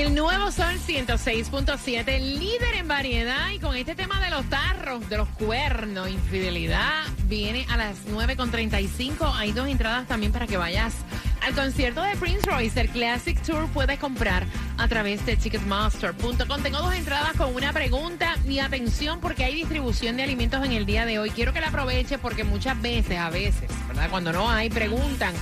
El nuevo Sol 106.7, líder en variedad y con este tema de los tarros, de los cuernos, infidelidad, viene a las 9.35. Hay dos entradas también para que vayas al concierto de Prince Royce, el Classic Tour puedes comprar a través de Ticketmaster.com. Tengo dos entradas con una pregunta y atención porque hay distribución de alimentos en el día de hoy. Quiero que la aproveche porque muchas veces, a veces, ¿verdad? Cuando no hay, preguntan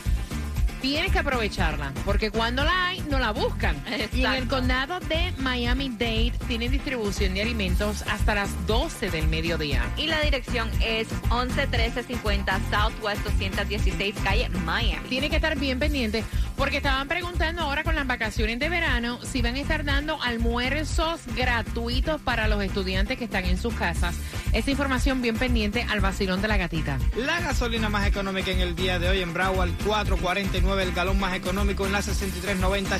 tienes que aprovecharla, porque cuando la hay, no la buscan. Y en el condado de Miami-Dade tienen distribución de alimentos hasta las 12 del mediodía. Y la dirección es 111350 Southwest 216 Calle Miami. Tiene que estar bien pendiente, porque estaban preguntando ahora con las vacaciones de verano si van a estar dando almuerzos gratuitos para los estudiantes que están en sus casas. Esta información bien pendiente al vacilón de la gatita. La gasolina más económica en el día de hoy en Broward 449 el galón más económico en la 6390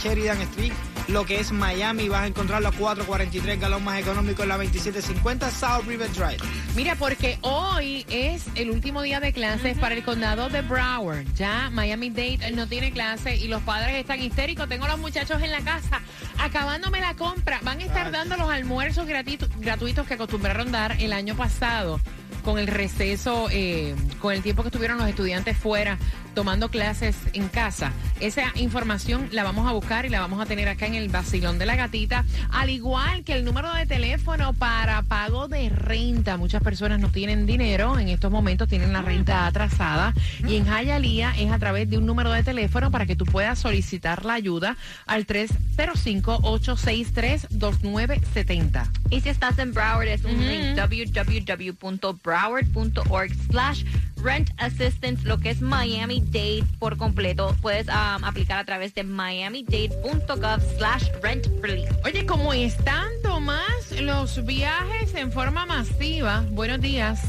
Sheridan Street, lo que es Miami, vas a encontrarlo a 443 galón más económico en la 2750 South River Drive. Mira, porque hoy es el último día de clases para el condado de Broward. Ya Miami-Dade no tiene clase y los padres están histéricos. Tengo a los muchachos en la casa acabándome la compra. Van a estar dando los almuerzos gratuitos, gratuitos que acostumbraron dar el año pasado con el receso, eh, con el tiempo que estuvieron los estudiantes fuera tomando clases en casa. Esa información la vamos a buscar y la vamos a tener acá en el Basilón de la Gatita, al igual que el número de teléfono para pago de renta. Muchas personas no tienen dinero, en estos momentos tienen la renta atrasada y en Hialeah es a través de un número de teléfono para que tú puedas solicitar la ayuda al 305-863-2970. Y si estás en Broward es un link www.broward.org slash rent assistance, lo que es Miami Dade por completo. Puedes um, aplicar a través de miamidade.gov slash rent relief. Oye, como están Tomás los viajes en forma masiva, buenos días.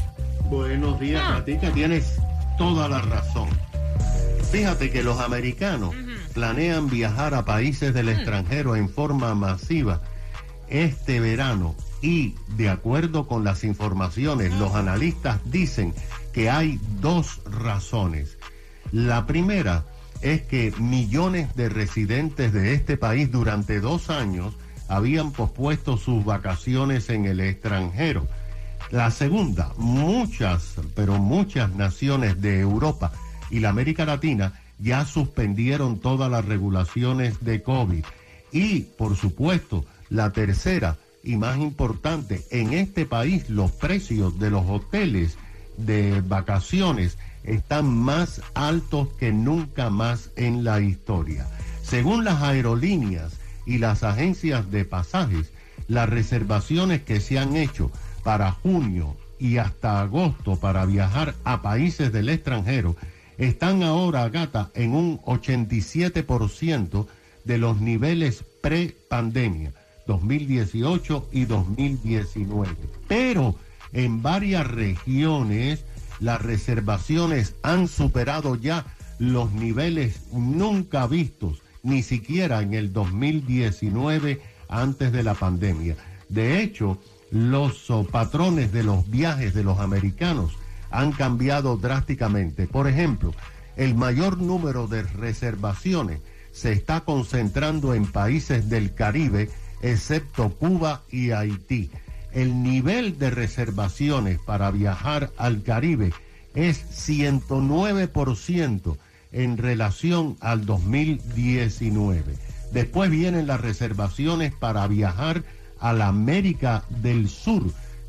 Buenos días, Ah. Katica, tienes toda la razón. Fíjate que los americanos planean viajar a países del extranjero en forma masiva este verano y de acuerdo con las informaciones, los analistas dicen que hay dos razones. La primera es que millones de residentes de este país durante dos años habían pospuesto sus vacaciones en el extranjero. La segunda, muchas, pero muchas naciones de Europa y la América Latina ya suspendieron todas las regulaciones de COVID. Y, por supuesto, la tercera y más importante, en este país los precios de los hoteles de vacaciones están más altos que nunca más en la historia. Según las aerolíneas y las agencias de pasajes, las reservaciones que se han hecho para junio y hasta agosto para viajar a países del extranjero están ahora, gata, en un 87% de los niveles pre-pandemia, 2018 y 2019. Pero en varias regiones las reservaciones han superado ya los niveles nunca vistos, ni siquiera en el 2019 antes de la pandemia. De hecho, los oh, patrones de los viajes de los americanos han cambiado drásticamente. Por ejemplo, el mayor número de reservaciones se está concentrando en países del Caribe, excepto Cuba y Haití. El nivel de reservaciones para viajar al Caribe es 109% en relación al 2019. Después vienen las reservaciones para viajar a la América del Sur,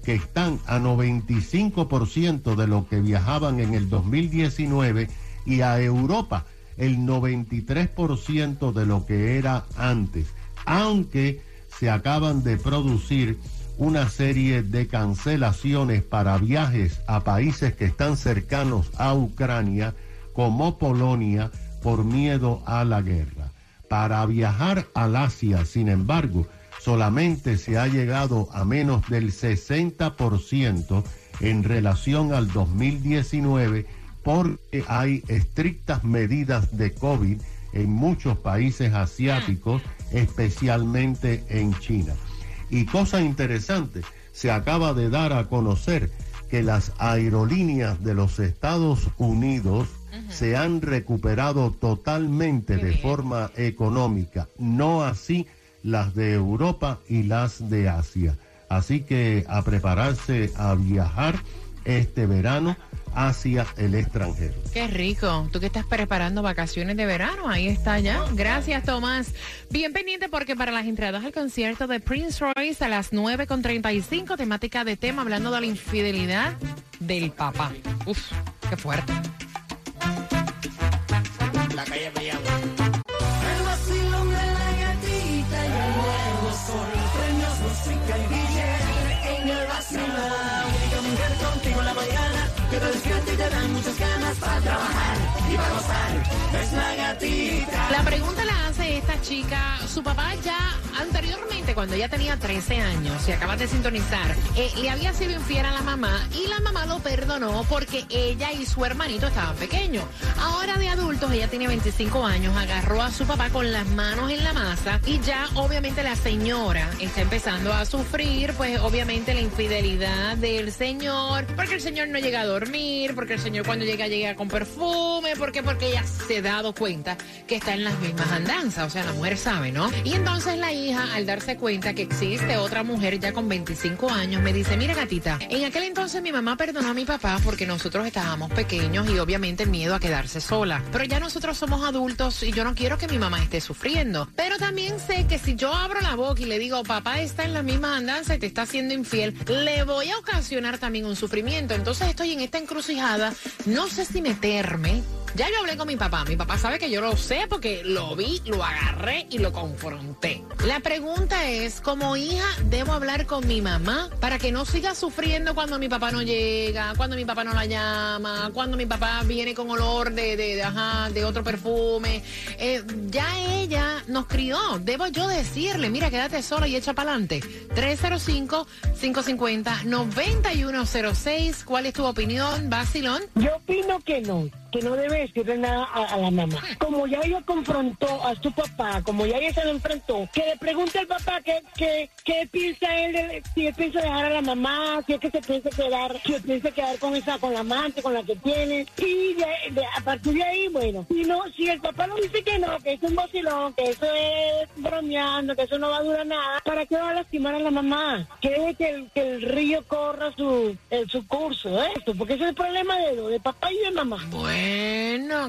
que están a 95% de lo que viajaban en el 2019, y a Europa, el 93% de lo que era antes, aunque se acaban de producir una serie de cancelaciones para viajes a países que están cercanos a Ucrania, como Polonia, por miedo a la guerra. Para viajar al Asia, sin embargo, solamente se ha llegado a menos del 60% en relación al 2019 porque hay estrictas medidas de COVID en muchos países asiáticos, especialmente en China. Y cosa interesante, se acaba de dar a conocer que las aerolíneas de los Estados Unidos se han recuperado totalmente de forma económica, no así las de Europa y las de Asia. Así que a prepararse a viajar este verano hacia el extranjero. Qué rico. Tú que estás preparando vacaciones de verano, ahí está ya. Gracias, Tomás. Bien pendiente porque para las entradas al concierto de Prince Royce a las 9.35, temática de tema hablando de la infidelidad del papá. Uf, qué fuerte. La calle like La pregunta la hace esta chica. Su papá ya anteriormente, cuando ella tenía 13 años, si acabas de sintonizar, eh, le había sido infiel a la mamá y la mamá lo perdonó porque ella y su hermanito estaban pequeños. Ahora de adultos, ella tiene 25 años, agarró a su papá con las manos en la masa y ya obviamente la señora está empezando a sufrir, pues obviamente la infidelidad del señor, porque el señor no llega a dormir, porque el señor cuando llega llega con perfume, porque porque ella se ha dado cuenta que está en las mismas andanzas, o sea, la mujer sabe, ¿no? Y entonces la hija, al darse cuenta que existe otra mujer ya con 25 años, me dice, mira gatita, en aquel entonces mi mamá perdonó a mi papá porque nosotros estábamos pequeños y obviamente el miedo a quedarse sola. Pero ya nosotros somos adultos y yo no quiero que mi mamá esté sufriendo. Pero también sé que si yo abro la boca y le digo, papá está en la misma andanza y te está haciendo infiel, le voy a ocasionar también un sufrimiento. Entonces estoy en esta encrucijada, no sé si meterme. Ya yo hablé con mi papá. Mi papá sabe que yo lo sé porque lo vi, lo agarré y lo confronté. La pregunta es, como hija, ¿debo hablar con mi mamá para que no siga sufriendo cuando mi papá no llega, cuando mi papá no la llama, cuando mi papá viene con olor de, de, de, de otro perfume? Eh, ya ella nos crió. Debo yo decirle, mira, quédate sola y echa para adelante. 305-550-9106. ¿Cuál es tu opinión, Basilón? Yo opino que no, que no debe decirle nada a, la mamá. Como ya ella confrontó a su papá, como ya ella se lo enfrentó, que le pregunte al papá qué, qué, qué piensa él, de- si él piensa dejar a la mamá, si es que se piensa quedar, si piensa quedar con esa, con la amante, con la que tiene. Y de- de- a partir de ahí, bueno, si no, si el papá no dice que no, que es un vacilón, que eso es bromeando, que eso no va a durar nada, ¿para qué va a lastimar a la mamá? Que deje que el, que el río corra su, el- su curso, ¿eh? Porque ese es el problema de, de papá y de mamá. Bueno,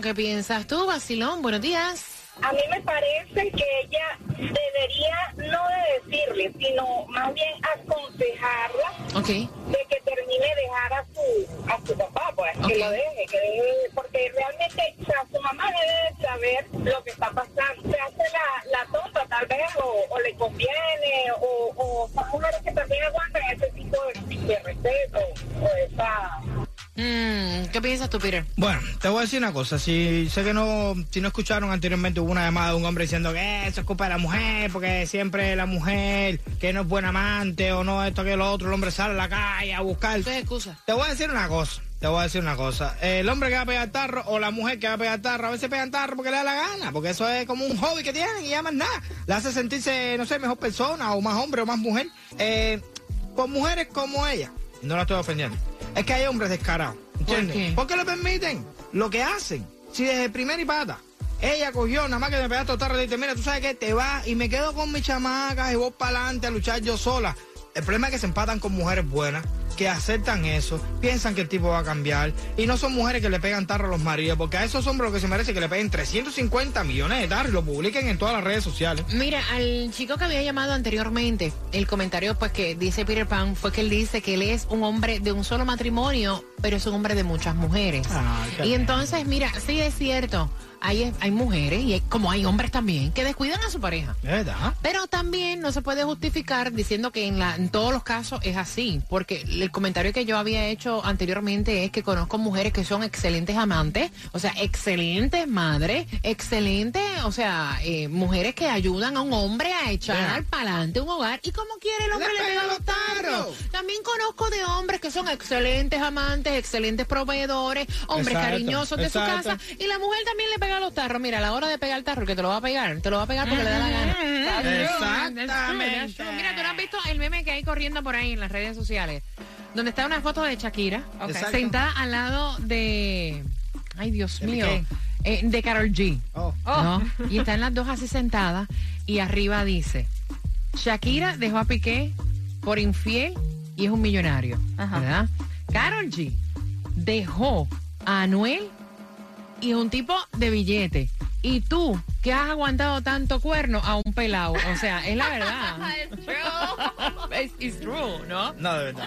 ¿qué piensas tú, Basilón? Buenos días. A mí me parece que ella debería no de decirle, sino más bien aconsejarla Ok. de que termine de dejar a su a su papá, pues, que lo deje, que deje- porque realmente o sea, su mamá debe de saber lo que está pasando. Se hace la, la tonta tal vez, o, o le conviene, o, o son mujeres que también aguantan ese tipo de, de respeto, o esa... Mm, ¿Qué piensas tú, Peter? Bueno, te voy a decir una cosa. Si sé que no, si no escucharon anteriormente, hubo una llamada de un hombre diciendo que eso es culpa de la mujer, porque siempre la mujer que no es buena amante o no esto que lo otro, el hombre sale a la calle a buscar. ¿Qué excusa? Te voy a decir una cosa. Te voy a decir una cosa. El hombre que va a pegar tarro o la mujer que va a pegar tarro, a veces pegan tarro porque le da la gana, porque eso es como un hobby que tienen y ya más nada. Le hace sentirse, no sé, mejor persona o más hombre o más mujer. Eh, con mujeres como ella, no la estoy ofendiendo, es que hay hombres descarados. ¿Entiendes? ¿Por qué? ¿Por qué le permiten lo que hacen? Si desde primer y pata. Ella cogió, nada más que me pegaste tarde, y dice, mira, tú sabes que te vas y me quedo con mis chamacas y voy para adelante a luchar yo sola. El problema es que se empatan con mujeres buenas, que aceptan eso, piensan que el tipo va a cambiar y no son mujeres que le pegan tarro a los maridos, porque a esos hombres lo que se merece es que le peguen 350 millones de tarro y lo publiquen en todas las redes sociales. Mira, al chico que había llamado anteriormente, el comentario pues que dice Peter Pan fue que él dice que él es un hombre de un solo matrimonio, pero es un hombre de muchas mujeres. Qué y entonces, mira, sí es cierto, hay, hay mujeres, y hay- como hay hombres también, que descuidan a su pareja. ¿Es verdad? Pero también no se puede justificar diciendo que en, la, en todos los casos es así, porque el comentario que yo había hecho anteriormente es que conozco mujeres que son excelentes amantes, o sea, excelentes madres, excelentes, o sea, eh, mujeres que ayudan a un hombre a echar para adelante un hogar y como quiere el hombre le, pega los tarros. También conozco de hombres que son excelentes amantes, excelentes proveedores, hombres Exacto, cariñosos de exacto. su casa y la mujer también le pega los tarros. Mira, a la hora de pegar el tarro, que te lo va a pegar, te lo va a pegar porque le da la gana. Exactamente. Mira, tú no has visto el meme que hay corriendo por ahí en las redes sociales, donde está una foto de Shakira sentada al lado de, ay Dios ¿De mío, eh, de Carol G. Oh. ¿no? Y están las dos así sentadas y arriba dice, Shakira dejó a Piqué por infiel y es un millonario, Ajá. ¿verdad? Carol G dejó a Anuel y es un tipo de billete. Y tú, que has aguantado tanto cuerno a un pelado. O sea, es la verdad. It's true. It's, it's true, ¿no? No, de verdad.